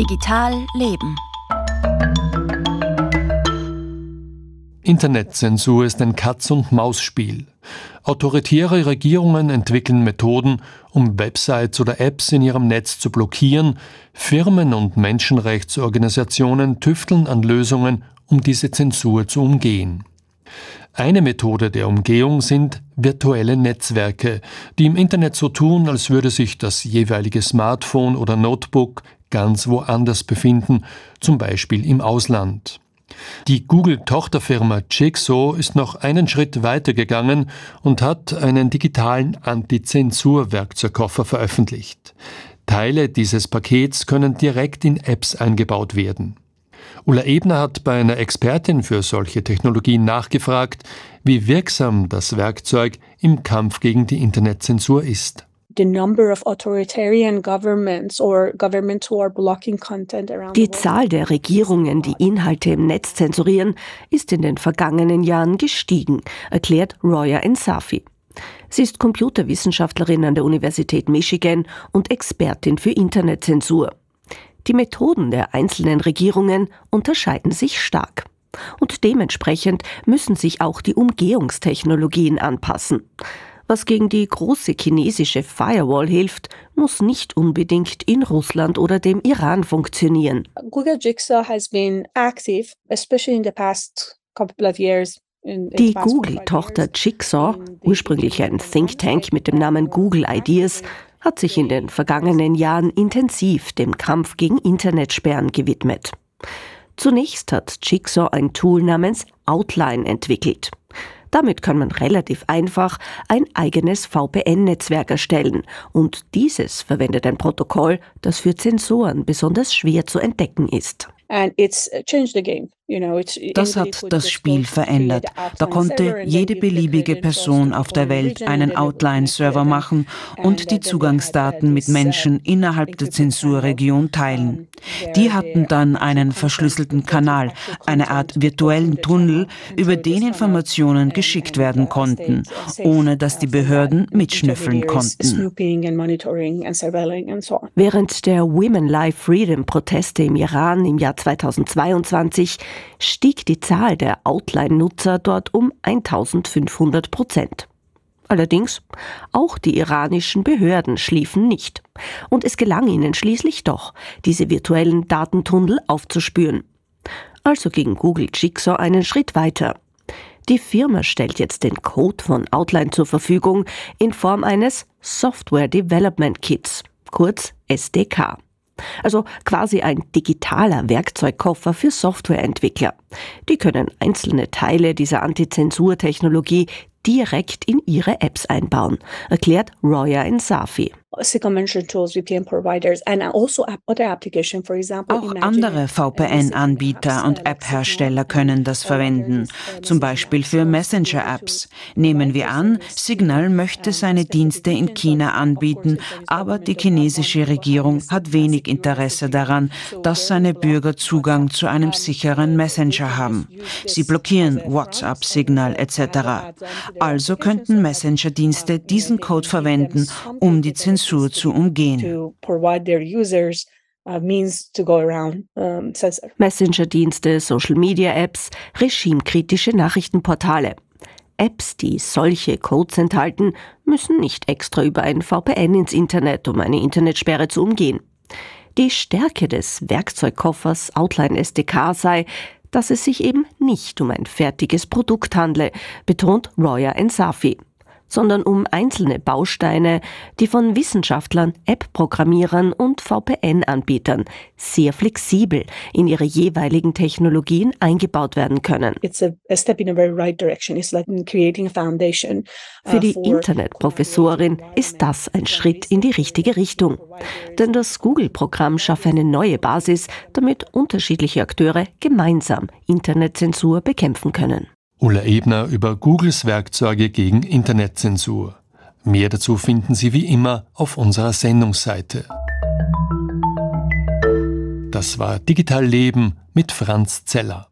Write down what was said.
Digital Leben. Internetzensur ist ein Katz-und-Maus-Spiel. Autoritäre Regierungen entwickeln Methoden, um Websites oder Apps in ihrem Netz zu blockieren. Firmen und Menschenrechtsorganisationen tüfteln an Lösungen, um diese Zensur zu umgehen. Eine Methode der Umgehung sind virtuelle Netzwerke, die im Internet so tun, als würde sich das jeweilige Smartphone oder Notebook ganz woanders befinden, zum Beispiel im Ausland. Die Google-Tochterfirma Jigsaw ist noch einen Schritt weiter gegangen und hat einen digitalen Antizensur-Werkzeugkoffer veröffentlicht. Teile dieses Pakets können direkt in Apps eingebaut werden. Ulla Ebner hat bei einer Expertin für solche Technologien nachgefragt, wie wirksam das Werkzeug im Kampf gegen die Internetzensur ist. Die Zahl der Regierungen, die Inhalte im Netz zensurieren, ist in den vergangenen Jahren gestiegen, erklärt Roya Ensafi. Sie ist Computerwissenschaftlerin an der Universität Michigan und Expertin für Internetzensur. Die Methoden der einzelnen Regierungen unterscheiden sich stark. Und dementsprechend müssen sich auch die Umgehungstechnologien anpassen. Was gegen die große chinesische Firewall hilft, muss nicht unbedingt in Russland oder dem Iran funktionieren. Google Jigsaw has been active, especially in the past couple of years die Google-Tochter Jigsaw, ursprünglich ein Think Tank mit dem Namen Google Ideas, hat sich in den vergangenen Jahren intensiv dem Kampf gegen Internetsperren gewidmet. Zunächst hat Jigsaw ein Tool namens Outline entwickelt. Damit kann man relativ einfach ein eigenes VPN-Netzwerk erstellen und dieses verwendet ein Protokoll, das für Zensoren besonders schwer zu entdecken ist. Das hat das Spiel verändert. Da konnte jede beliebige Person auf der Welt einen Outline-Server machen und die Zugangsdaten mit Menschen innerhalb der Zensurregion teilen. Die hatten dann einen verschlüsselten Kanal, eine Art virtuellen Tunnel, über den Informationen geschickt werden konnten, ohne dass die Behörden mitschnüffeln konnten. Während der Women Life Freedom Proteste im Iran im Jahr 2022 stieg die Zahl der Outline-Nutzer dort um 1500 Prozent. Allerdings, auch die iranischen Behörden schliefen nicht. Und es gelang ihnen schließlich doch, diese virtuellen Datentunnel aufzuspüren. Also ging Google Jigsaw einen Schritt weiter. Die Firma stellt jetzt den Code von Outline zur Verfügung in Form eines Software Development Kits, kurz SDK. Also quasi ein digitaler Werkzeugkoffer für Softwareentwickler. Die können einzelne Teile dieser Antizensurtechnologie direkt in ihre Apps einbauen, erklärt Roya Insafi. Also Auch andere VPN-Anbieter und App-Hersteller können das verwenden, zum Beispiel für Messenger-Apps. Nehmen wir an, Signal möchte seine Dienste in China anbieten, aber die chinesische Regierung hat wenig Interesse daran, dass seine Bürger Zugang zu einem sicheren Messenger haben. Sie blockieren WhatsApp, Signal etc. Also könnten Messenger-Dienste diesen Code verwenden, um die Zensur Zensur zu umgehen. Uh, Messenger-Dienste, Social-Media-Apps, regimekritische Nachrichtenportale. Apps, die solche Codes enthalten, müssen nicht extra über ein VPN ins Internet, um eine Internetsperre zu umgehen. Die Stärke des Werkzeugkoffers Outline SDK sei, dass es sich eben nicht um ein fertiges Produkt handle, betont Roya Ensafi sondern um einzelne Bausteine, die von Wissenschaftlern, App-Programmierern und VPN-Anbietern sehr flexibel in ihre jeweiligen Technologien eingebaut werden können. Für die Internetprofessorin ist das ein Schritt in die richtige Richtung. Denn das Google-Programm schafft eine neue Basis, damit unterschiedliche Akteure gemeinsam Internetzensur bekämpfen können. Ulla Ebner über Googles Werkzeuge gegen Internetzensur. Mehr dazu finden Sie wie immer auf unserer Sendungsseite. Das war Digital Leben mit Franz Zeller.